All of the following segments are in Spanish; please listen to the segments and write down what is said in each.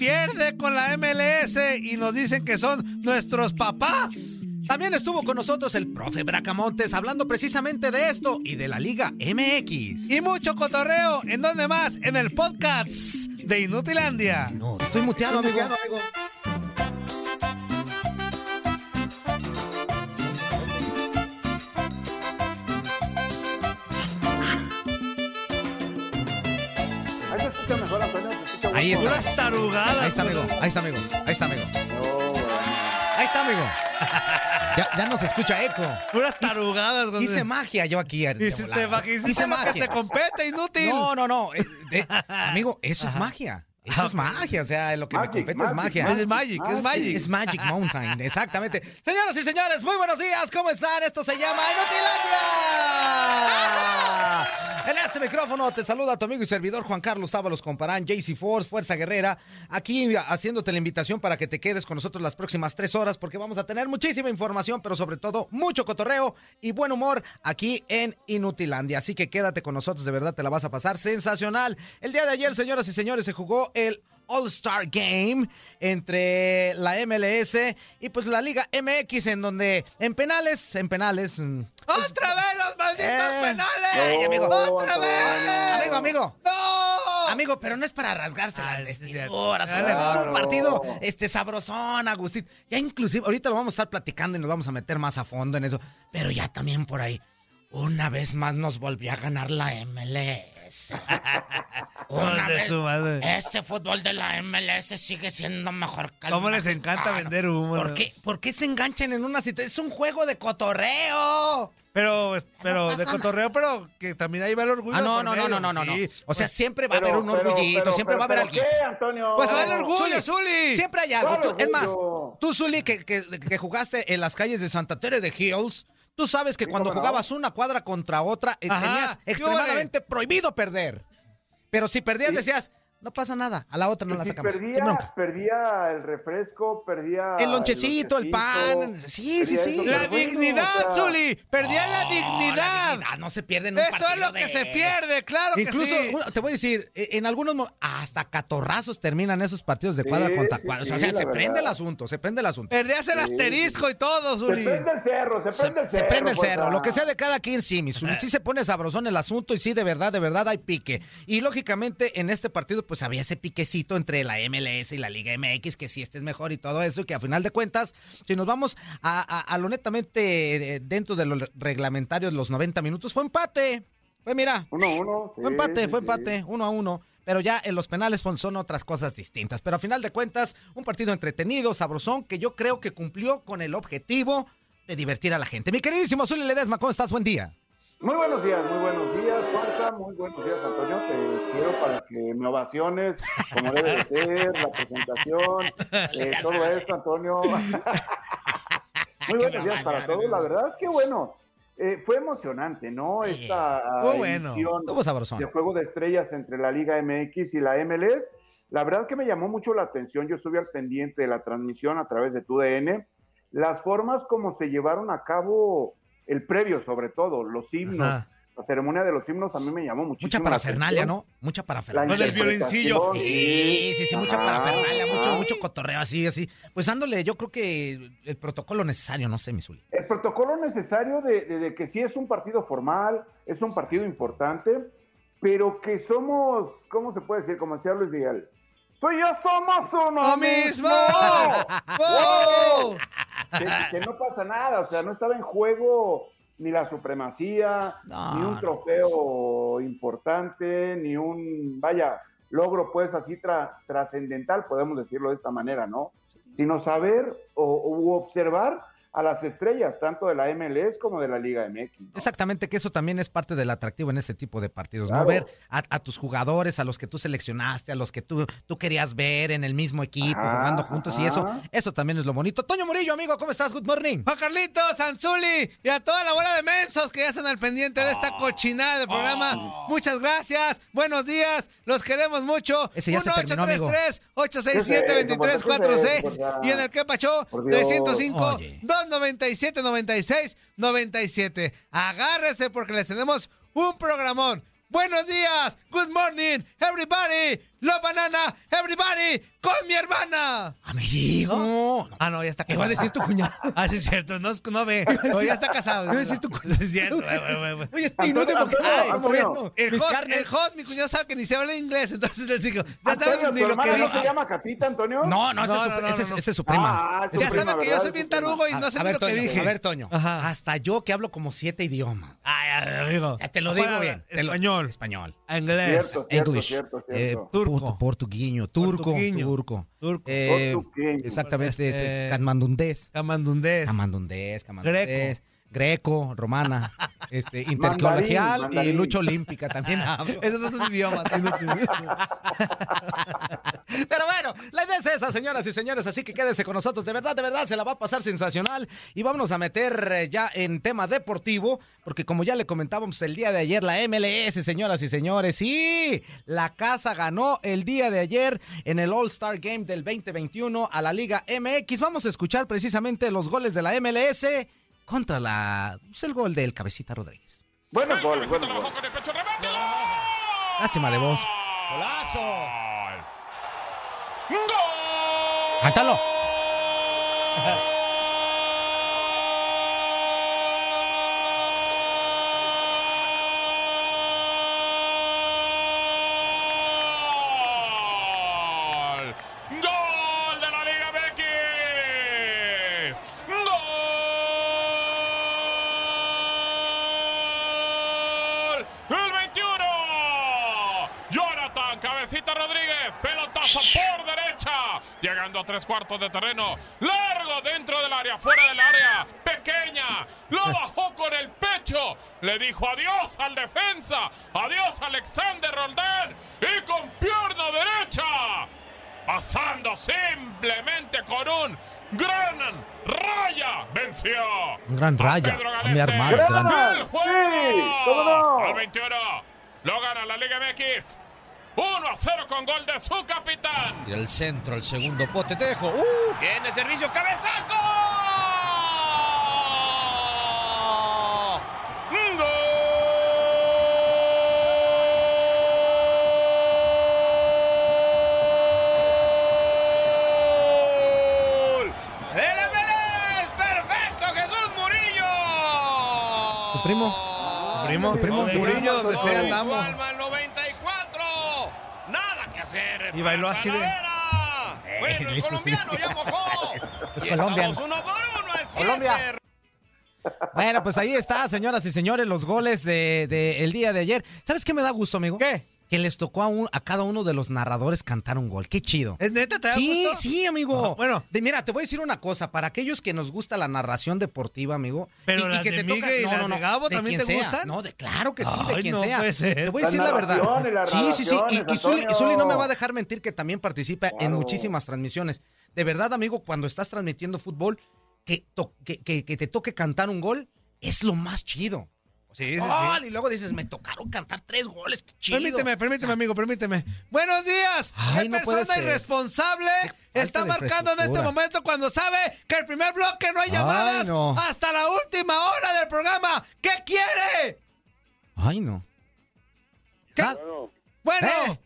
Pierde con la MLS y nos dicen que son nuestros papás. También estuvo con nosotros el profe Bracamontes hablando precisamente de esto y de la Liga MX. Y mucho cotorreo. ¿En dónde más? En el podcast de Inutilandia. No, estoy muteado, amigo. Ahí se Ahí está. tarugadas. Ahí está, amigo. Ahí está, amigo. Ahí está, amigo. Ahí está, amigo. Ya, ya no se escucha eco. Puras tarugadas, José. Hice magia yo aquí. de Hiciste magia. Hiciste Hice lo que magia. te compete, inútil. No, no, no. eh, de- amigo, eso es magia. Eso es magia. O sea, lo que me Magic, compete es magic, magia. Es Magic, es Magic. Es Magic Mountain, exactamente. Señoras y señores, muy buenos días, ¿cómo están? Esto se llama Inutilandia. En este micrófono te saluda tu amigo y servidor Juan Carlos Tábalos Comparán, JC Force, Fuerza Guerrera, aquí haciéndote la invitación para que te quedes con nosotros las próximas tres horas porque vamos a tener muchísima información, pero sobre todo mucho cotorreo y buen humor aquí en Inutilandia. Así que quédate con nosotros, de verdad te la vas a pasar sensacional. El día de ayer, señoras y señores, se jugó el All-Star Game entre la MLS y pues la Liga MX en donde en penales, en penales... mm, ¡Otra vez los malditos Eh. penales! Ey, amigo. ¡Otra vez! Amigo, amigo. ¡No! Amigo, pero no es para rasgarse Ah, las es un partido este, sabrosón, Agustín. Ya inclusive, ahorita lo vamos a estar platicando y nos vamos a meter más a fondo en eso. Pero ya también por ahí, una vez más nos volvió a ganar la MLS. una su madre. Este fútbol de la MLS sigue siendo mejor que el ¿Cómo les encanta vender humo? ¿Por qué, ¿Por qué se enganchan en una situación? Es un juego de cotorreo. Pero, pero No de cotorreo, pero que también ahí va el orgullo. Ah, no, por no, no, medio, no, no, no. sí. O sea, Pues- siempre va a haber un orgullito, pero- siempre va a haber pero alguien. ¿Qué, Antonio? Pues va el orgullo, Zuli. Siempre hay algo. ¿Cuál Tú- es más, tú, Zuli, que, que- que jugaste en las calles de Santa Tere de Hills, tú sabes que Sí, cuando no. jugabas una cuadra contra otra, eh, Ajá, tenías ¿qué extremadamente prohibido perder. Pero si perdías, Sí. decías, no pasa nada, a la otra no Y la si sacamos. Perdía, perdía el refresco, perdía El lonchecito, el pan, sí, sí, sí. La dignidad, o sea, Zuli. Perdía la No, dignidad. dignidad, No se pierde en un Eso es lo que de- se pierde, claro Incluso, que sí. uno- te voy a decir, eh, en algunos hasta catorrazos terminan esos partidos de cuadra Sí, contra sí, cuadra. O sea, sí, se la prende el asunto, se prende el asunto. Perdías el Sí. asterisco y todo, Se Zuli. prende el cerro, se Se, prende el se cerro. prende el cerro, lo que sea de cada quien, sí, mi Zuli. Sí se pone sabrosón el asunto y sí, de verdad, de verdad hay pique. Y lógicamente en este partido pues había ese piquecito entre la MLS y la Liga MX, que sí este es mejor y todo eso, y que a final de cuentas, si nos vamos a, a- a lo netamente eh, dentro de los reglamentarios, los 90 minutos, fue empate. Fue, mira, Uno, uno. sí, fue empate, fue sí. empate, uno a uno. Pero ya en los penales son otras cosas distintas. Pero a final de cuentas, un partido entretenido, sabrosón, que yo creo que cumplió con el objetivo de divertir a la gente. Mi queridísimo Zuli Ledesma, ¿cómo estás? Buen día. Muy buenos días, muy buenos días, Fuerza, muy buenos días, Antonio. Te quiero para que me ovaciones, como debe de ser, la presentación, eh, todo esto, Antonio. muy buenos días para todos, la verdad, qué bueno. Eh, fue emocionante, ¿no? Esta Muy bueno. de Juego de Estrellas entre la Liga MX y la MLS. La verdad que me llamó mucho la atención, yo estuve al pendiente de la transmisión a través de TUDN, las formas como se llevaron a cabo el previo, sobre todo, los himnos. Ajá. la ceremonia de los himnos a mí me llamó muchísimo. Mucha parafernalia. ¿no? Mucha parafernalia. Con el violincillo. Sí, sí, sí, mucha parafernalia, mucho, mucho cotorreo así, así. Pues dándole, yo creo que el protocolo necesario, no sé, mi Zuli. El protocolo necesario de, de- de que sí es un partido formal, es un partido importante, pero que somos, ¿cómo se puede decir? Como decía Luis Miguel. Pues ya somos uno ¡Lo mismo. mismo! ¡Oh! que, que no pasa nada, o sea, no estaba en juego ni la supremacía, No, ni un no. trofeo importante, ni un, vaya, logro pues así tra- trascendental, podemos decirlo de esta manera, ¿no? Sino saber o, observar a las estrellas, tanto de la MLS como de la Liga MX. Exactamente, que eso también es parte del atractivo en este tipo de partidos, ¿no? Ver a, tus jugadores, a los que tú seleccionaste, a los que tú, tú querías ver en el mismo equipo, jugando juntos y eso, eso también es lo bonito. Toño Murillo, amigo, ¿cómo estás? Good morning. A Carlitos, Anzuli y a toda la bola de mensos que ya están al pendiente de esta ah. cochinada del programa. Ah. Muchas gracias, buenos días, los queremos mucho. Ese ya 1 se terminó, 833 867 2346 y en el que pachó 305 2 97, 96, 97. Agárrese porque les tenemos un programón. Buenos días, good morning, everybody lo banana, everybody, con mi hermana. Amigo. No. Ah, no, ya está ¿Qué casado. va a decir tu cuñado? Ah, sí, es cierto, no, no ve. No, ya está casado. Iba a decir tu Sí, es cierto. Oye, este inútil, porque El host, el host, mi cuñado sabe que ni se habla inglés, entonces les digo, ya saben ni ¿tu lo que hermana no digo. se llama Catita, Antonio? No, no, ese, No, es, su, no, no, no, no. prima. Ah, Ya saben que yo soy bien tarugo y no sé lo que dije. a ver, Toño. Ajá. Hasta yo que hablo como siete idiomas. Ay, amigo. Ya te lo digo bien. Español. Español. Inglés. Cierto, cierto, eh, cierto. Turco. portu- portuguiño. Turco. Turco. Turco. Eh, exactamente. Este, Este, Camandundés. Camandundés. Camandundés. Camandundés. Greco, romana, este, intercolegial y lucha olímpica también hablo. Esos no son idiomas. Pero bueno, la idea es esa, señoras y señores, así que quédese con nosotros. De verdad, de verdad, se la va a pasar sensacional. Y vámonos a meter eh, ya en tema deportivo, porque como ya le comentábamos el día de ayer, la MLS, señoras y señores, sí, la casa ganó el día de ayer en el All-Star Game del 2021 a la Liga MX. Vamos a escuchar precisamente los goles de la MLS contra la, pues, el gol del Cabecita Rodríguez. Goles, buenos goles. Lástima de voz. ¡Golazo! ¡Cántalo! ¡Gol! ¡Gol de la Liga MX! ¡Gol! ¡El 21! Jonathan Cabecita Rodríguez, pelotazo por derecha, tres cuartos de terreno, largo dentro del área, fuera del área, pequeña, lo bajó con el pecho, le dijo adiós al defensa, adiós Alexander Roldán y con pierna derecha, pasando simplemente con un gran raya, venció. Un gran raya, Pedro a mi hermano, gran- ¡El juego! Sí. Al 21. Lo gana la Liga MX. 1 a 0 con gol de su capitán. Y el centro, el segundo pote, te dejo. ¡Uh! Viene servicio, cabezazo. ¡Gol! ¡El MLS! ¡Perfecto, Jesús Murillo! ¿Tu primo? Primo, primo, Murillo, donde sea andamos. Alma al 94. Nada que hacer. Y bailó así de- Talavera. Bueno, el colombiano ya mojó. Pues y Colombia. estamos uno por uno en Colombia. Ciencias. Bueno, pues ahí está, señoras y señores, los goles del de, el día de ayer. ¿Sabes qué me da gusto, amigo? ¿Qué? Que les tocó a, un- a cada uno de los narradores cantar un gol. Qué chido. ¿Es neta? ¿Te da Sí, gusto? sí, amigo. Ajá, bueno. De- mira, te voy a decir una cosa. Para aquellos que nos gusta la narración deportiva, amigo. Pero las de Migue y las de Gabo también quien te gustan. No, de claro que sí, de quien no sea. puede ser. Te voy a decir la verdad. Sí, sí, sí. Y, y Zuli, y Antonio. Zuli no me va a dejar mentir que también participa en muchísimas transmisiones. De verdad, amigo, cuando estás transmitiendo fútbol, que, to- que, que- que te toque cantar un gol es lo más chido. Sí, sí, sí. ¡Gol! Y luego dices, me tocaron cantar tres goles, qué chido. Permíteme, permíteme, amigo, permíteme. Buenos días. Ay, ¿Qué no persona irresponsable está marcando en este momento cuando sabe que el primer bloque no hay Ay, llamadas no. hasta la última hora del programa? ¿Qué quiere? Ay, no. ¿Qué? Bueno. Eh.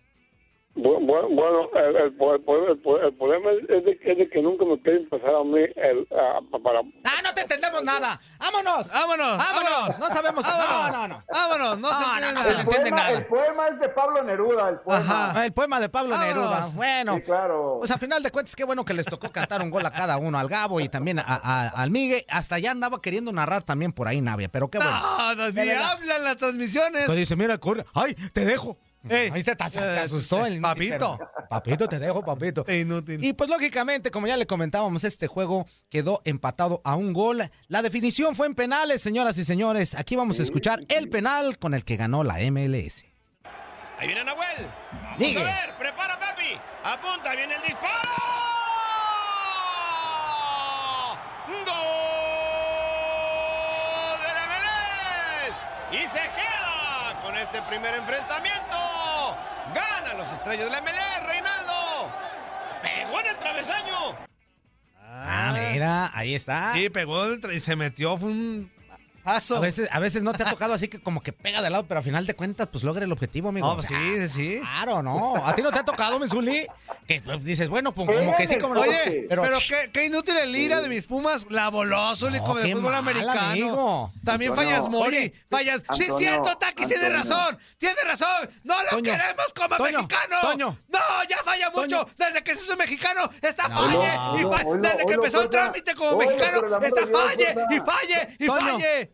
Bu- bu- Bueno, el, el, el- el- el problema es de, es de que nunca me quieren pasar a mí el, ah, para... Ah, no te entendemos nada. ¡Vámonos! Vámonos, ¡Vámonos! No sabemos. Vámonos. No, no, no. Vámonos, no, se No, no, entiende se entiende poema, nada. el poema es de Pablo Neruda, el poema. Ajá. El poema de Pablo Vámonos. Neruda. Bueno. Sí, claro. Pues a final de cuentas, qué bueno que les tocó cantar un gol a cada uno, al Gabo y también a- a- al Migue. Hasta ya andaba queriendo narrar también por ahí Navia, pero qué bueno. No, no, ni hablan las transmisiones. Pues dice, mira, corre. ¡Ay, te dejo! Ey. Ahí se, se- se Eh, asustó el papito. pero- Papito, te dejo, papito. Inútil. Y pues lógicamente, como ya le comentábamos, este juego quedó empatado a un gol. La definición fue en penales, señoras y señores. Aquí vamos a escuchar el penal con el que ganó la MLS. Ahí viene Nahuel. Vamos a ver. Prepara Pepi. Apunta. ahí Viene el disparo. ¡Gol del MLS! Y se queda con este primer enfrentamiento. Gana los estrellas del MLS, Reinaldo. Pegó en el travesaño. Ah, mira, ahí está. Sí, pegó el y se metió, fue un paso. A veces, a veces no te ha tocado así que como que pega de lado, pero a final de cuentas, pues logra el objetivo, amigo. No, O pues sea, sí, sí. Claro, no. ¿A ti no te ha tocado, Menzuli? Que pues, dices, bueno, pues como que sí, como no. Oye, pero, pero, qué, qué inútil el ira de mis Pumas, la voló, Zuli, No, como de fútbol mal, americano. amigo. También Antonio, fallas Mori, oye, fallas. sí, es Antonio, cierto, Taquis tiene Antonio. razón, tiene razón. No lo Toño, queremos como Toño, mexicano. Toño. No, ya falla mucho. Toño. Desde que se hizo mexicano, está No. falle. Y fa- oilo, Desde que empezó el trámite como mexicano, está falle y falle y falle.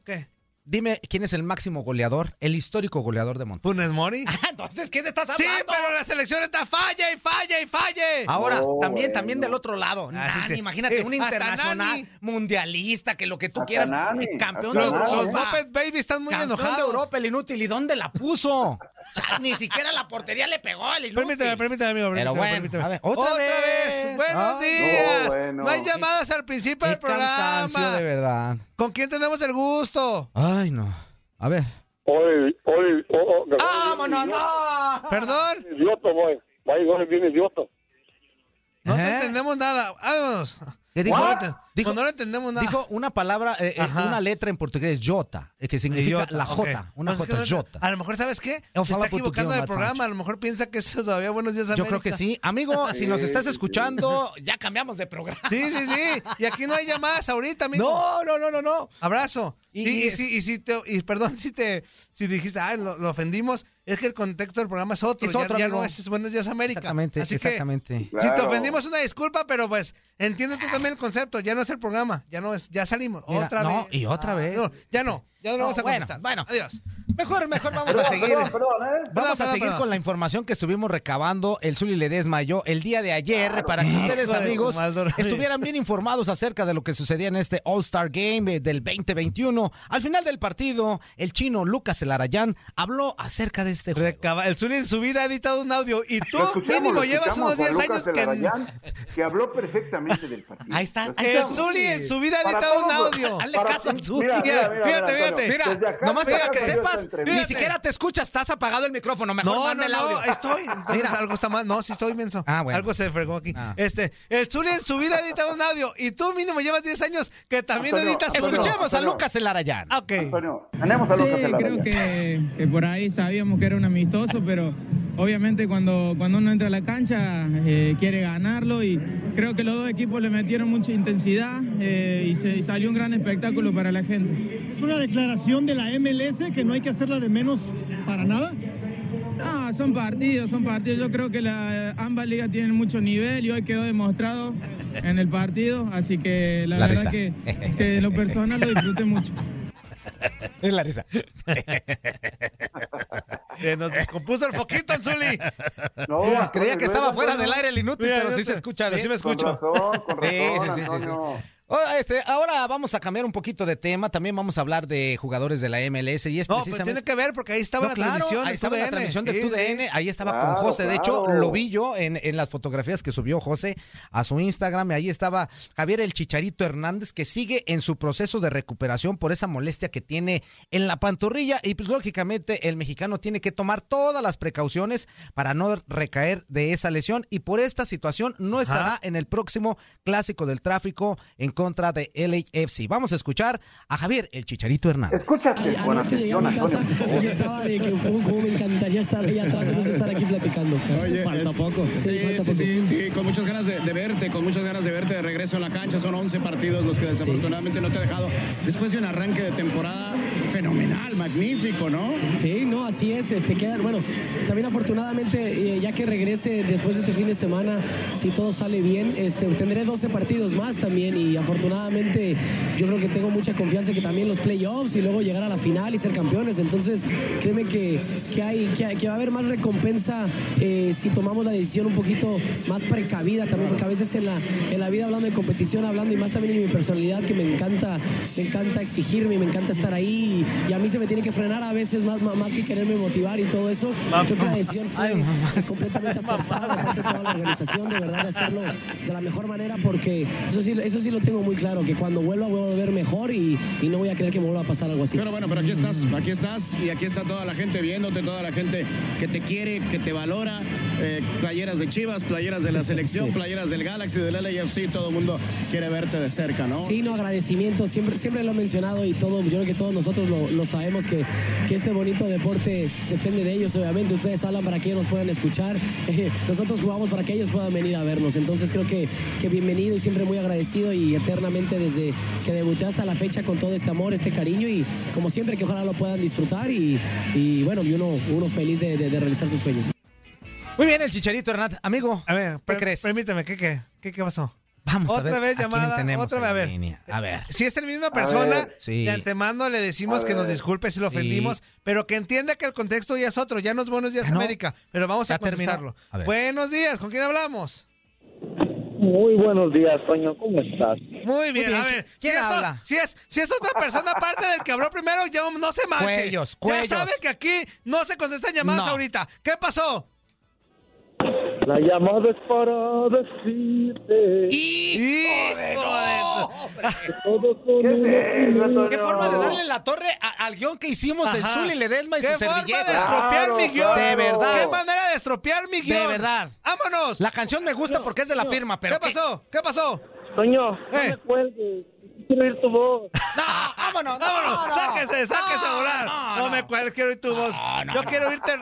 Dime quién es el máximo goleador, el histórico goleador de Monterrey. ¿Funes Mori? Entonces, ¿qué te estás Sí, hablando? pero la selección está falle y falle y falle. Ahora, también, bueno. también del otro lado. Ah, sí, Nani, sí. imagínate, Eh, un internacional mundialista, que lo que tú Hasta quieras, Nani, campeón de Los, Nani, los Europa. Muppet Baby están muy campeón enojados. de Europa, el inútil. ¿Y dónde la puso? Ni siquiera la portería le pegó al inútil. Permíteme, permíteme, amigo. Pero permíteme, bueno, permíteme. a ver, otra vez. Buenos Ay, días. no, bueno. No hay llamadas al principio Qué del programa. cansancio, de verdad. ¿Con quién tenemos el gusto? Ay, no. A ver. Hoy, hoy, oh, oh, que- ¡Vámonos, no! Perdón, Idiota, voy. Vaya, bien idiota. no te ¿Eh? entendemos nada. Vámonos. ¿Qué dijo? No ent- Dijo- pues no entendemos nada. Dijo una palabra, eh, eh, una letra en portugués, jota, que significa la. J, una Pues es que J, no- jota. A lo mejor, ¿sabes qué? Se está equivocando de Matt programa. A lo mejor piensa que eso todavía Buenos Días Yo América. creo que sí. Amigo, si nos Sí, estás sí, sí. escuchando, ya cambiamos de programa. Sí, sí, sí. Y aquí no hay llamadas ahorita, amigo. No, no, no, no, no. Abrazo. Y- Y, y, y- si, y si te, y perdón si te si dijiste, ah, lo, lo ofendimos, es que el contexto del programa es otro. Es ya, otro, ya amigo. no es Buenos Días América. Exactamente, Así exactamente. que si te Claro. ofendimos, una disculpa, pero pues entiende tú también el concepto. Ya no es el programa, ya no es, ya salimos. Mira, otra no, vez. y otra Ah, vez. no, ya no, ya no, No, vamos a bueno, contestar. bueno. Adiós. Mejor, mejor vamos a seguir. perdón, perdón, ¿eh? Vamos Perdón, a perdón, seguir perdón. con la información que estuvimos recabando. El Zuli Ledesma y yo el día de ayer para que ustedes, amigos, estuvieran bien informados acerca de lo que sucedía en este All-Star Game eh, del 2021. Al final del partido, el chino Lucas Elarayán habló acerca de este juego. Recaba- el Zuli en su vida ha editado un audio y tú mínimo llevas unos a 10 Lucas años que... Que habló perfectamente del partido. Ahí está, ahí El está. Zuli en su vida ha editado un audio. Hazle caso al Zuli. Mira, mira, mira, Fíjate, fíjate. Mira, nomás para que sepas, entrevista. ni siquiera te escuchas, estás apagado el micrófono. Mejor No, manda no, el no, audio. estoy. Entonces Mira. algo está mal. No, sí estoy menso. Ah, bueno. Algo se fregó aquí. Ah. Este, el Zuli en su vida ha editado un audio y tú mínimo llevas 10 años que también Antonio, editas Antonio, audio. Escuchemos a. Lucas Elarayán. Ah, Ok. Antonio, tenemos a Sí, Lucas Celarayán. creo que, que por ahí sabíamos que era un amistoso, pero obviamente cuando, cuando uno entra a la cancha eh, quiere ganarlo y creo que los dos equipos le metieron mucha intensidad eh, y, se, y salió un gran espectáculo para la gente. Es una declaración de la MLS que no hay que hacerla de menos para nada. No, son partidos, son partidos. Yo creo que la- ambas ligas tienen mucho nivel y hoy quedó demostrado en el partido, así que la, La verdad que, que en lo personal lo disfruté mucho. Es la risa. Se nos descompuso el foquito, el Zuli. No, Creía que estaba fuera del aire el inútil, pero sí se escucha. Sí me Con escucho. razón, con Sí, razón, sí, sí, sí, sí. Antonio. Oh, este, ahora vamos a cambiar un poquito de tema. También vamos a hablar de jugadores de la MLS y es No, pues precisamente. tiene que ver porque ahí estaba No, la claro, transmisión. ahí de estaba la transmisión de Sí, TUDN, sí. ahí estaba Claro, con José. De hecho, lo vi yo en, en las fotografías que subió José a su Instagram. y Ahí estaba Javier el Chicharito Hernández, que sigue en su proceso de recuperación por esa molestia que tiene en la pantorrilla. Y pues, lógicamente, el mexicano tiene que tomar todas las precauciones para no recaer de esa lesión. Y por esta situación no estará en el próximo clásico del tráfico en contra de LAFC. Vamos a escuchar a Javier, el Chicharito Hernández. Escúchate con Anoche llegué a atención, mi Antonio. casa por favor. y estaba de que cómo, cómo me encantaría estar ahí atrás en vez platicando. falta poco. Sí, Sí, falta sí, poco. sí, sí, con muchas ganas de, de verte, con muchas ganas de verte de regreso en la cancha. Son 11 partidos los que desafortunadamente no te he dejado. Después de un arranque de temporada fenomenal, magnífico, ¿no? Sí, no, así es. Este, quedan, bueno, también afortunadamente, eh, ya que regrese después de este fin de semana, si todo sale bien, este, tendré 12 partidos más también y afortunadamente yo creo que tengo mucha confianza que también los playoffs y luego llegar a la final y ser campeones. Entonces, créeme que, que, hay, que, hay- que va a haber más recompensa eh, si tomamos la decisión un poquito más precavida también, porque a veces en la, en la vida hablando de competición, hablando y más también en mi personalidad, que me encanta, me encanta exigirme, me encanta estar ahí y, y a mí se me tiene que frenar a veces más, más, más que quererme motivar y todo eso. Creo que la decisión fue completamente acertada de parte de toda la organización, de verdad, de hacerlo de la mejor manera, porque eso sí, eso sí lo tengo muy claro, que cuando vuelva voy a volver mejor y, y no voy a creer que me vuelva a pasar algo así. Pero bueno, pero aquí estás, aquí estás y aquí está toda la gente viéndote, toda la gente que te quiere, que te valora. eh, playeras de Chivas, playeras de la selección, playeras del Galaxy, del LAFC, todo el mundo quiere verte de cerca, ¿no? Sí, no, agradecimiento. Siempre, siempre lo he mencionado y todo, yo creo que todos nosotros lo, lo sabemos que, que este bonito deporte depende de ellos, obviamente. Ustedes hablan para que ellos nos puedan escuchar. eh, nosotros jugamos para que ellos puedan venir a vernos. Entonces creo que, que bienvenido y siempre muy agradecido y eternamente desde que debuté hasta la fecha con todo este amor, este cariño y como siempre que ojalá lo puedan disfrutar y, y bueno, y uno, uno feliz de, de- de realizar sus sueños. Muy bien, el Chicharito Hernández. Amigo, A ver, ¿qué per- crees? Permíteme, ¿qué, qué, qué, qué pasó? Vamos a otra ver vez a quién llamada, tenemos otra vez, a ver. línea. A ver. Si es la misma persona. Sí. de antemano le decimos A que nos disculpe si lo Sí. ofendimos, pero que entienda que el contexto ya es otro, ya no es Buenos Días Ah, ¿no? América, pero vamos a Ya contestarlo. A ver. Buenos días, ¿con quién hablamos? Muy buenos días, Toño. ¿Cómo estás? Muy bien, bien. a ver, si ¿Quién es, habla? si, es, si es otra persona aparte del que habló primero, ya no se manche. Cuellos, cuellos. Ya sabe que aquí no se contestan llamadas No. ahorita. ¿Qué pasó? La llamada es para decirte ¡Hijo de que todo con ¿Qué? ¿Qué forma de darle la torre a- al guion que hicimos el Ajá. Zuli Ledesma y ¿Qué su forma de estropear Claro, mi guion? claro. De verdad. ¿Qué manera de estropear mi guion? De verdad. ¡Vámonos! La canción me gusta porque es de la firma, pero ¿Qué pasó? ¿Qué pasó? Toño, no Eh. me cuelgues. Quiero oír tu voz. No, vámonos, ¡Vámonos! no, ¡Sáquese, sáquese a volar! no, No, no. me cuelgues, quiero oír tu voz. no, Yo no. quiero oírte...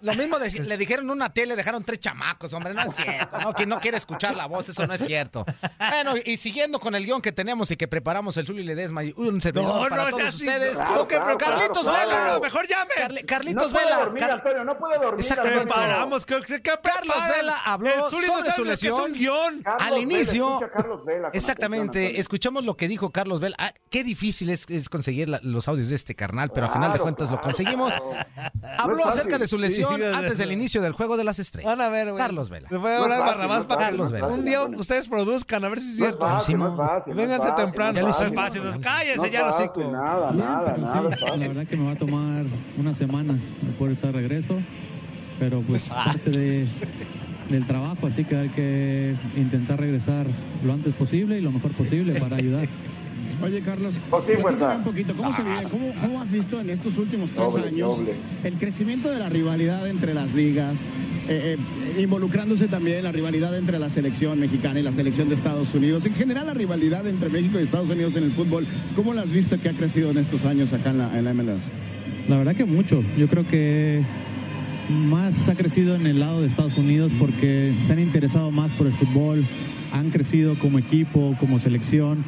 Lo mismo de- le dijeron en una tele, dejaron tres chamacos, hombre, no es cierto. No, que no quiere escuchar la voz, eso no es cierto. Bueno, y siguiendo con el guion que tenemos y que preparamos el Zuli Ledesma y un servidor No, para no, todos ustedes. no, ok, pero Claro, Carlitos claro, Vela, claro. mejor llame. Carli- No Carlitos puede Vela. dormir, Car- Antonio, no puede dormir. Exactamente. Antonio. Paramos, ¿qué, qué, qué Carlos? Vela habló El Zuli no sobre su que es lesión. un guion. Carlos Al inicio, exactamente, escuchamos lo que dijo Carlos Vela. Ah, qué difícil es, es conseguir la- los audios de este carnal, pero a final de Claro, cuentas lo conseguimos. claro. Habló No acerca de su lesión Sí, antes del inicio del juego de las estrellas. Van a ver, güey. Carlos Vela. Se hablar Barrabás no para Carlos un día ustedes produzcan, a ver si es cierto. fácil, no es fácil, Vénganse fácil, temprano. no No es es fácil. Cállense ya. Nada, nada, nada. es La verdad que me va a tomar unas semanas por estar de regreso, pero pues parte de, del trabajo, así que hay que intentar regresar lo antes posible y lo mejor posible para ayudar. Oye, Carlos, Oh, un poquito, ¿cómo, se vive? ¿Cómo, cómo has visto en estos últimos tres Doble, años doble. el crecimiento de la rivalidad entre las ligas, eh, eh, involucrándose también la rivalidad entre la selección mexicana y la selección de Estados Unidos? En general, la rivalidad entre México y Estados Unidos en el fútbol, ¿cómo la has visto que ha crecido en estos años acá en la, en la MLS? La verdad que mucho. Yo creo que más ha crecido en el lado de Estados Unidos porque se han interesado más por el fútbol, han crecido como equipo, como selección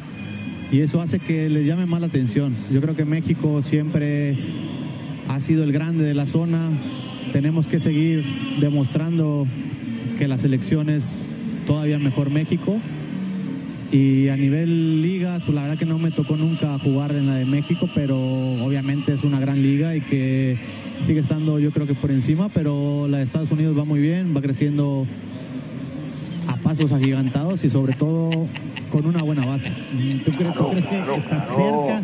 y eso hace que les llame más la atención. Yo creo que México siempre ha sido el grande de la zona. Tenemos que seguir demostrando que la selección es todavía mejor México. Y a nivel ligas, pues la verdad que no me tocó nunca jugar en la de México, pero obviamente es una gran liga y que sigue estando yo creo que por encima, pero la de Estados Unidos va muy bien, va creciendo a pasos agigantados y sobre todo con una buena base. ¿Tú, crees, tú crees que está cerca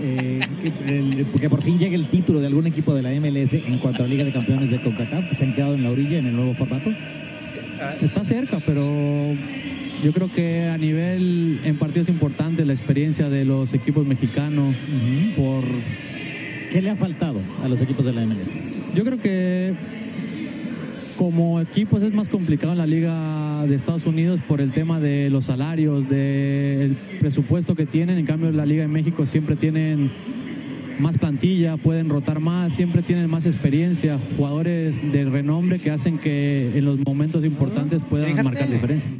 eh, que, el- que por fin llegue el título de algún equipo de la MLS en cuanto a la Liga de Campeones de CONCACAF? ¿Se han quedado en la orilla en el nuevo formato? Está cerca, pero yo creo que a nivel en partidos importantes la experiencia de los equipos mexicanos por ¿Qué le ha faltado a los equipos de la MLS? Yo creo que como equipos es más complicado en la liga de Estados Unidos por el tema de los salarios, del presupuesto que tienen. En cambio, la liga de México siempre tienen más plantilla, pueden rotar más, siempre tienen más experiencia, jugadores de renombre que hacen que en los momentos importantes puedan Fíjate. marcar diferencia.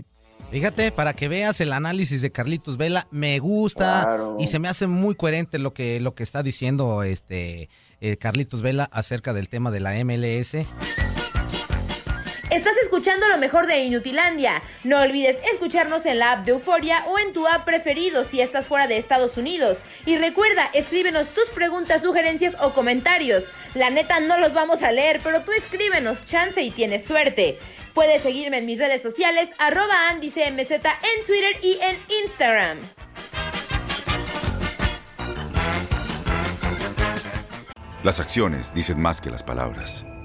Fíjate, para que veas el análisis de Carlitos Vela, me gusta Claro. y se me hace muy coherente lo que, lo que está diciendo este eh, Carlitos Vela acerca del tema de la MLS. Lo mejor de Inutilandia. No olvides escucharnos en la app de Euforia o en tu app preferido si estás fuera de Estados Unidos. Y recuerda, escríbenos tus preguntas, sugerencias o comentarios. La neta no los vamos a leer, pero tú escríbenos, chance y tienes suerte. Puedes seguirme en mis redes sociales, arroba AndyCMZ en Twitter y en Instagram. Las acciones dicen más que las palabras.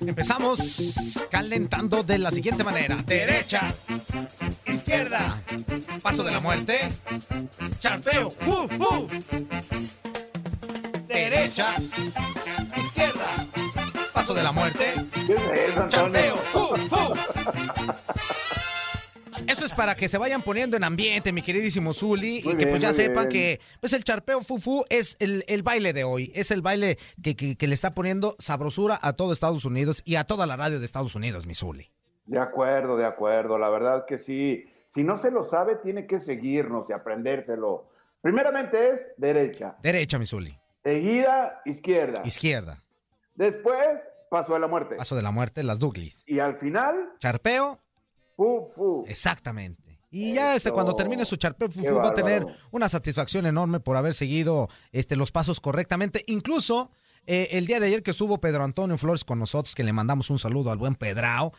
Empezamos calentando de la siguiente manera. Derecha, izquierda, paso de la muerte, charpeo, ¡uh, uh! Derecha, izquierda, paso de la muerte, charpeo, ¡uh, uh! Es para que se vayan poniendo en ambiente, mi queridísimo Zuli, Muy y que bien, pues ya sepan bien. que pues el charpeo fufu es el, el baile de hoy, es el baile que, que- que le está poniendo sabrosura a todo Estados Unidos y a toda la radio de Estados Unidos, mi Zuli. De acuerdo, de acuerdo. La verdad que sí. Si no se lo sabe, tiene que seguirnos y aprendérselo. Primeramente es derecha. Derecha, mi Zuli. Seguida, izquierda. Izquierda. Después, paso de la muerte. Paso de la muerte, las Douglas. Y al final, Charpeo. Exactamente. Y ya este, cuando termine su charpeo Qué fufu va a tener una satisfacción enorme por haber seguido este, los pasos correctamente. Incluso eh, el día de ayer que estuvo Pedro Antonio Flores con nosotros, que le mandamos un saludo al buen Pedrao.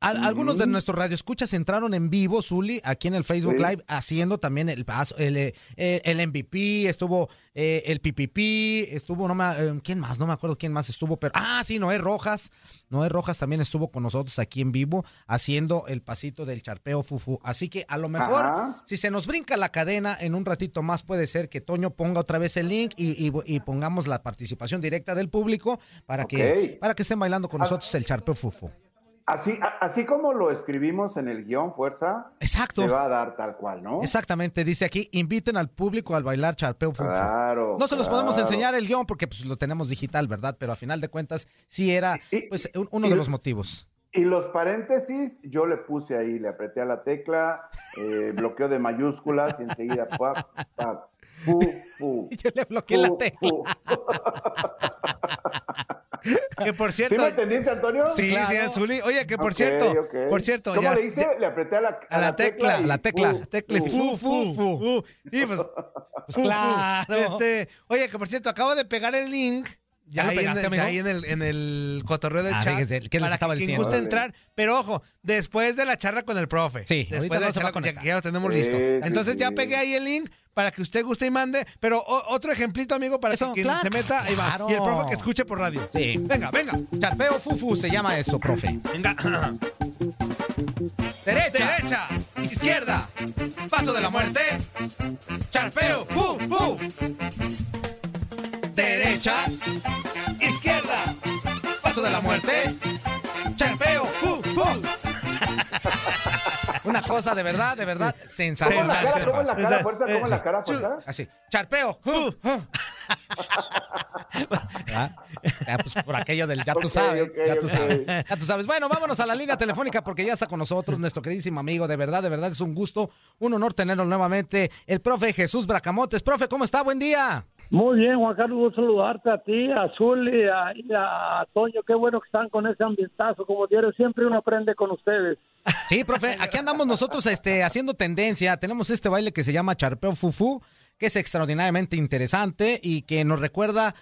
Al- Algunos de nuestros radioescuchas entraron en vivo, Zuli, aquí en el Facebook Sí. Live, haciendo también el paso, el, eh, eh, el MVP, estuvo eh, el PPP, estuvo, no me, ¿quién más? No me acuerdo quién más estuvo, pero, ah, sí, Noé Rojas. Noé Rojas también estuvo con nosotros aquí en vivo, haciendo el pasito del charpeo fufu. Así que a lo mejor, Ajá. si se nos brinca la cadena en un ratito más, puede ser que Toño ponga otra vez el link y, y- y pongamos la participación directa del público para, que, para que estén bailando con nosotros el charpeo fufu. Así, así como lo escribimos en el guion, fuerza, Exacto. se va a dar tal cual, ¿no? Exactamente, dice aquí, inviten al público al bailar charpeo. Claro, No se los podemos enseñar el guion porque pues, lo tenemos digital, ¿verdad? Pero a final de cuentas sí era pues, un- uno y- de los motivos. Y los paréntesis, yo le puse ahí, le apreté a la tecla, eh, bloqueo de mayúsculas y enseguida, pa, pa, fu, fu. Yo le bloqueé la fu, tecla. fu. Que por ¿Sí cierto. me entendiste, Antonio? Sí, sí, Zuli. Oye, que por Ok, cierto, ok. por cierto, ¿Cómo ya- le hice? ya- Le apreté a la, a la tecla, y la tecla, fu, tecla y fu. Fu, fu, fu. Y pues, fu, claro. Este, oye, que por cierto, acabo de pegar el link. ¿Ya ahí, en el, amigo? ahí en el, en el cotorreo del Ah, chat. fíjense, ¿qué les para estaba que quien diciendo? guste Órale. entrar. Pero ojo, después de la charla con el profe. Sí, después de la charla con- conectar. que ya lo tenemos Sí, listo. sí, Entonces ya sí. pegué ahí el link para que usted guste y mande. Pero o- otro ejemplito, amigo, para Eso, que quien claro, se meta. ahí va. claro. Y el profe que escuche por radio. Sí. Venga, venga. Charpeo fufu se llama esto, profe. Venga. Derecha, Derecha. izquierda, paso de la muerte, charpeo, fu, fu. Derecha, izquierda, paso de la muerte, charpeo, fu, fu. Una cosa de verdad, de verdad, ¿Cómo sensacional. cara? ¿Cómo la cara, fuerza? ¿Cómo la cara, Chu- fuerza? Así, charpeo. fu. Ah, ah, pues por aquello del ya tú sabes, ya tú sabes, ya tú sabes. Bueno, vámonos a la línea telefónica porque ya está con nosotros nuestro queridísimo amigo. De verdad, de verdad es un gusto, un honor tenerlo nuevamente. El profe Jesús Bracamontes. Profe, ¿cómo está? Buen día. Muy bien, Juan Carlos, gusto saludarte a ti, a Azul y a, Toño. Qué bueno que están con ese ambientazo. Como diario, siempre uno aprende con ustedes. Sí, profe, aquí andamos nosotros este, haciendo tendencia. Tenemos este baile que se llama Charpeo Fufu, que es extraordinariamente interesante y que nos recuerda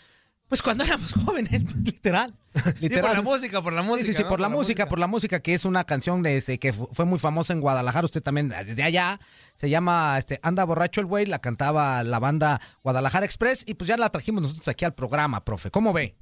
Pues cuando éramos jóvenes, literal. literal. por la música, por la música. Sí, sí, por, la, música, por la música, que es una canción de, que fue muy famosa en Guadalajara. Usted también, desde allá, se llama este, Anda Borracho el Güey, la cantaba la banda Guadalajara Express y pues ya la trajimos nosotros aquí al programa, profe. ¿Cómo ve?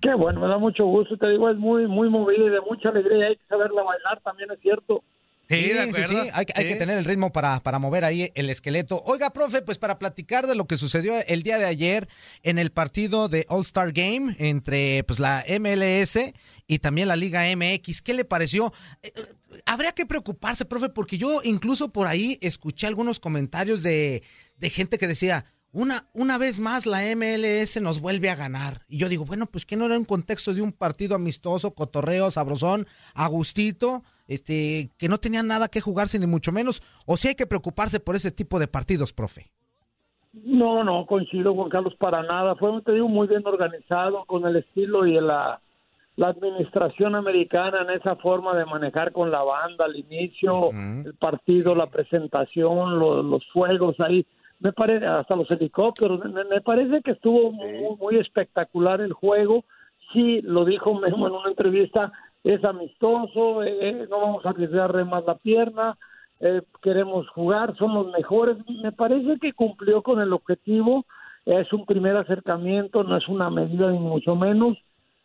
Qué bueno, me da mucho gusto. Te digo, es muy, muy movida y de mucha alegría. Hay que saberla bailar, también es cierto. Sí, sí, sí, Hay, que tener el ritmo para, para mover ahí el esqueleto. Oiga, profe, pues para platicar de lo que sucedió el día de ayer en el partido de All-Star Game entre pues la MLS y también la Liga MX, ¿qué le pareció? Eh, eh, habría que preocuparse, profe, porque yo incluso por ahí escuché algunos comentarios de, de gente que decía, una, una vez más la MLS nos vuelve a ganar. Y yo digo, bueno, pues que no era un contexto de un partido amistoso, cotorreo, sabrosón, agustito este, que no tenían nada que jugarse ni mucho menos, o si hay que preocuparse por ese tipo de partidos, profe. No, no, coincido Juan Carlos para nada. Fue un digo muy bien organizado con el estilo y la, la administración americana en esa forma de manejar con la banda al inicio, el partido, la presentación, los fuegos ahí. Me parece, hasta los helicópteros, me, parece que estuvo muy, muy, espectacular el juego. Sí, lo dijo Memo en una entrevista, es amistoso, eh, eh, no vamos a arriesgar más la pierna, eh, queremos jugar, somos mejores. Me parece que cumplió con el objetivo, es un primer acercamiento, no es una medida ni mucho menos.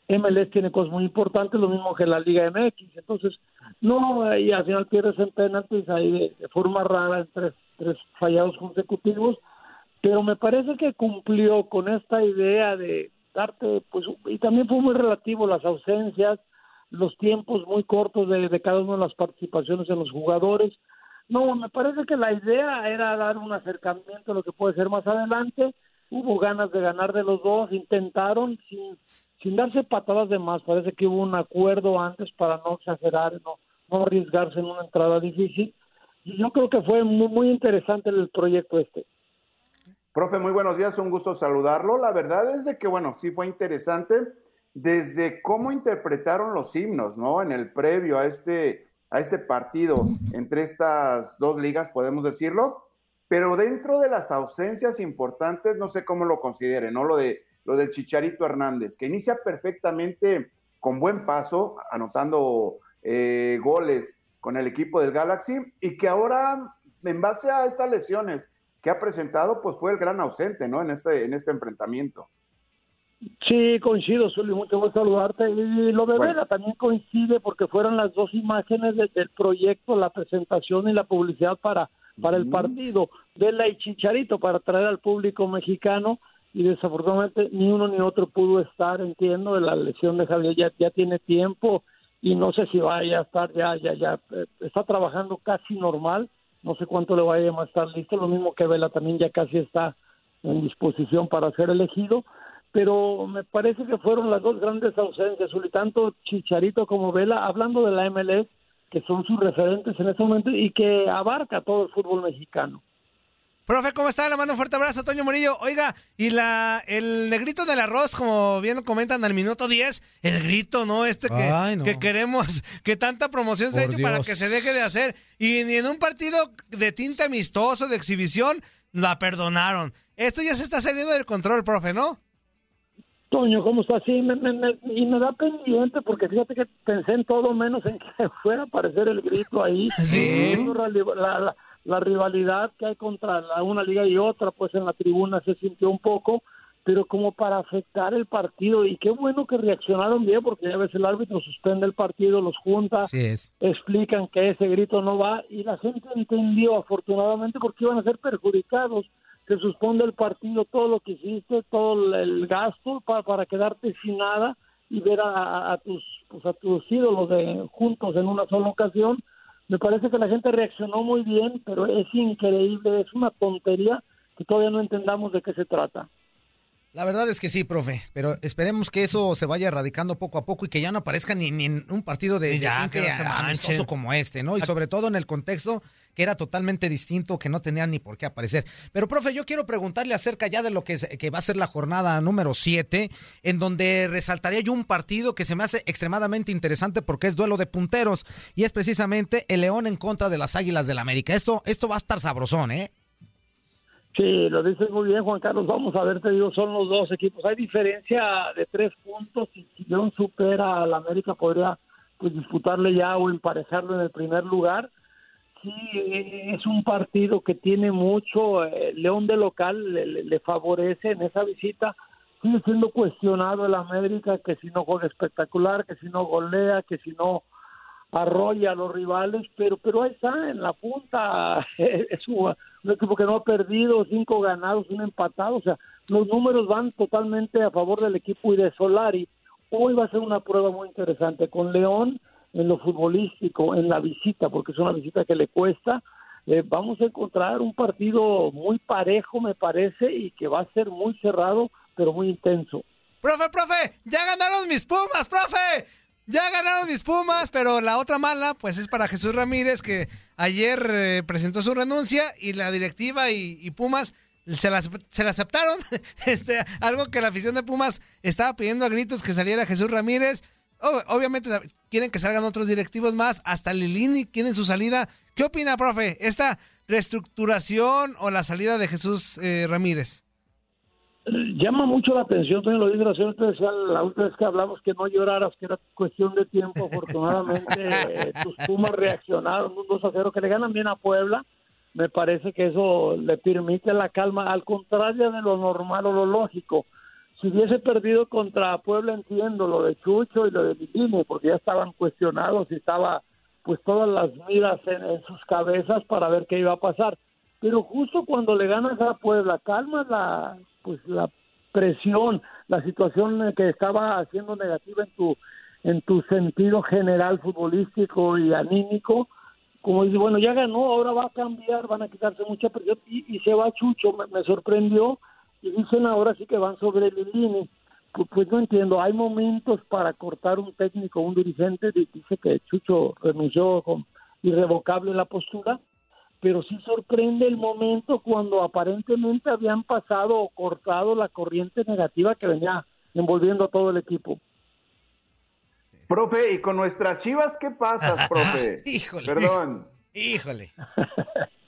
MLS tiene cosas muy importantes, lo mismo que la Liga MX. Entonces, no, y al final pierdes en penaltis ahí de, forma rara en tres, tres fallados consecutivos, pero me parece que cumplió con esta idea de darte, pues, y también fue muy relativo las ausencias, los tiempos muy cortos de, cada una de las participaciones de los jugadores. No, me parece que la idea era dar un acercamiento a lo que puede ser más adelante. Hubo ganas de ganar de los dos, intentaron sin, sin darse patadas de más. Parece que hubo un acuerdo antes para no exagerar, no, no arriesgarse en una entrada difícil. Yo creo que fue muy, muy interesante el proyecto este. Profe, muy buenos días, un gusto saludarlo. La verdad es de que, bueno, sí fue interesante desde cómo interpretaron los himnos, ¿no? En el previo a este, a este partido entre estas dos ligas, podemos decirlo, pero dentro de las ausencias importantes, no sé cómo lo consideren, ¿no? Lo, de, lo del Chicharito Hernández, que inicia perfectamente con buen paso, anotando eh, goles con el equipo del Galaxy, y que ahora, en base a estas lesiones que ha presentado, pues fue el gran ausente, ¿no? En este, en este enfrentamiento. Sí, coincido, Zuli, mucho gusto saludarte. Y lo de Vela también coincide porque fueron las dos imágenes del proyecto, la presentación y la publicidad para, para el partido. Vela y Chicharito para traer al público mexicano y desafortunadamente ni uno ni otro pudo estar, entiendo, de la lesión de Javier ya, ya tiene tiempo y no sé si vaya a estar ya, ya, ya, eh, está trabajando casi normal, no sé cuánto le vaya a estar listo, lo mismo que Vela también ya casi está en disposición para ser elegido pero me parece que fueron las dos grandes ausencias, tanto Chicharito como Vela, hablando de la MLS, que son sus referentes en este momento y que abarca todo el fútbol mexicano. Profe, ¿cómo está? Le mando un fuerte abrazo, Toño Murillo. Oiga, y la el negrito del arroz, como bien lo comentan al minuto 10, el grito, ¿no? Este que, que queremos, que tanta promoción se ha hecho para que se deje de hacer. Y ni en un partido de tinta amistoso, de exhibición, la perdonaron. Esto ya se está saliendo del control, profe, ¿no? Toño, ¿cómo está? Sí, me, y me da pendiente porque fíjate que pensé en todo menos en que fuera a aparecer el grito ahí. Sí. La, la, rivalidad que hay contra la, una liga y otra, pues en la tribuna se sintió un poco, pero como para afectar el partido. Y qué bueno que reaccionaron bien porque a veces el árbitro suspende el partido, los junta, explican que ese grito no va y la gente entendió afortunadamente porque iban a ser perjudicados se suspende el partido, todo lo que hiciste, todo el gasto para, para quedarte sin nada y ver a, tus pues a tus ídolos de, juntos en una sola ocasión. Me parece que la gente reaccionó muy bien, pero es increíble, es una tontería que todavía no entendamos de qué se trata. La verdad es que sí, profe, pero esperemos que eso se vaya erradicando poco a poco y que ya no aparezca ni, en un partido de, ya, que amistoso como este, ¿no? Y sobre todo en el contexto que era totalmente distinto, que no tenía ni por qué aparecer. Pero, profe, yo quiero preguntarle acerca ya de lo que, que va a ser la jornada número 7, en donde resaltaría yo un partido que se me hace extremadamente interesante porque es duelo de punteros y es precisamente el León en contra de las Águilas del América. Esto, esto va a estar sabrosón, ¿eh? Sí, lo dices muy bien, Juan Carlos. Vamos a ver, te digo, son los dos equipos. Hay diferencia de tres puntos. y Si León supera al América, podría pues disputarle ya o emparejarlo en el primer lugar. Sí, es un partido que tiene mucho. eh, León de local le, le- favorece en esa visita. Sigue siendo cuestionado el América, que si no juega espectacular, que si no golea, que si no arrolla a los rivales, pero pero ahí está, en la punta, es un equipo que no ha perdido, cinco ganados, un empatado, o sea, los números van totalmente a favor del equipo y de Solari. Hoy va a ser una prueba muy interesante con León en lo futbolístico, en la visita, porque es una visita que le cuesta. Eh, vamos a encontrar un partido muy parejo, me parece, y que va a ser muy cerrado, pero muy intenso. Profe, profe, ya ganaron mis Pumas, profe. Ya ganaron mis Pumas, pero la otra mala, pues es para Jesús Ramírez, que ayer eh, presentó su renuncia y la directiva y, y Pumas se la, se la aceptaron. este, algo que la afición de Pumas estaba pidiendo a gritos que saliera Jesús Ramírez. Ob- obviamente quieren que salgan otros directivos más, hasta Lilini quieren su salida. ¿Qué opina, profe? ¿Esta reestructuración o la salida de Jesús eh, Ramírez? llama mucho la atención, Toño, lo decía la última vez que hablamos que no lloraras, que era cuestión de tiempo, afortunadamente eh, tus Pumas reaccionaron, un 2 a 0, que le ganan bien a Puebla, me parece que eso le permite la calma, al contrario de lo normal o lo lógico. Si hubiese perdido contra Puebla, entiendo lo de Chucho y lo de Lilini, porque ya estaban cuestionados y estaba pues todas las miras en, sus cabezas para ver qué iba a pasar. Pero justo cuando le ganas a Puebla, calma la pues la presión, la situación que estaba haciendo negativa en tu en tu sentido general futbolístico y anímico, como dice, bueno, ya ganó, ahora va a cambiar, van a quitarse mucha presión y, y se va Chucho, me sorprendió y dicen ahora sí que van sobre Lilini. Pues, pues no entiendo, hay momentos para cortar un técnico, un dirigente, di- dice que Chucho renunció con irrevocable la postura, pero sí sorprende el momento cuando aparentemente habían pasado o cortado la corriente negativa que venía envolviendo a todo el equipo. Profe, ¿y con nuestras chivas qué pasas, profe? Híjole. Perdón. Híjole.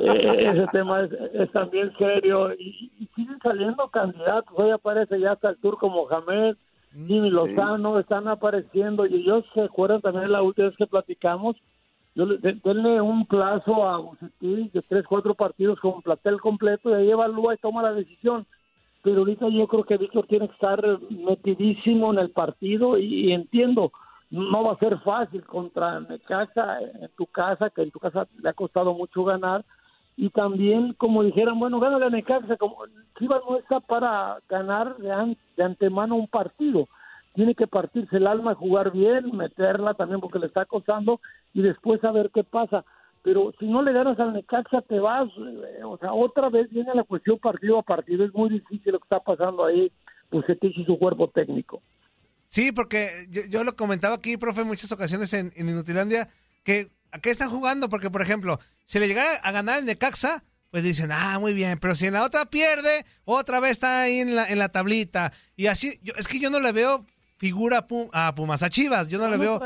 Eh, ese tema es, es también serio y, y siguen saliendo candidatos. Hoy aparece ya hasta el turco Mohamed, Jimmy Lozano, están apareciendo y ellos se acuerdan también la última vez que platicamos. Yo le, de- denle un plazo a Bucetich de tres, cuatro partidos con platel completo y ahí evalúa y toma la decisión. Pero ahorita yo creo que Víctor tiene que estar metidísimo en el partido y, y entiendo, no va a ser fácil contra Necaxa en tu casa, que en tu casa le ha costado mucho ganar. Y también, como dijeran, bueno, gana a Necaxa, como Chivas no está para ganar de, an- de antemano un partido. Tiene que partirse el alma, jugar bien, meterla también porque le está costando y después a ver qué pasa. Pero si no le ganas al Necaxa, te vas. eh, O sea, otra vez viene la cuestión partido a partido. Es muy difícil lo que está pasando ahí, Bucetich y su cuerpo técnico. Sí, porque yo, yo lo comentaba aquí, profe, en muchas ocasiones en, en Inutilandia, que ¿a qué están jugando? Porque, por ejemplo, si le llegara a ganar el Necaxa, pues dicen, ah, muy bien, pero si en la otra pierde, otra vez está ahí en la, en la tablita. Y así, yo, es que yo no le veo figura a, Pu- a Pumas, a Chivas, yo no le veo...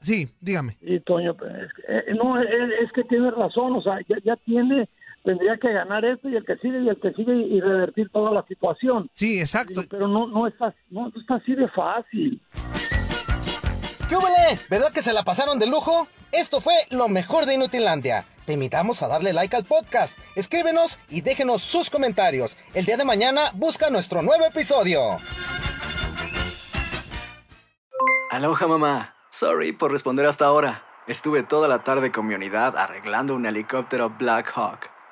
Sí, dígame. Y Toño, pues, es que, eh, no, es, es que tiene razón, o sea, ya, ya tiene, tendría que ganar esto y el que sigue y el que sigue y revertir toda la situación. Sí, exacto. Pero no, no está, no, no está así de fácil. ¿Qué hubole? ¿Verdad que se la pasaron de lujo? Esto fue lo mejor de Inutilandia. Te invitamos a darle like al podcast, escríbenos y déjenos sus comentarios. El día de mañana busca nuestro nuevo episodio. Aloha mamá. Sorry por responder hasta ahora. Estuve toda la tarde con mi unidad arreglando un helicóptero Black Hawk.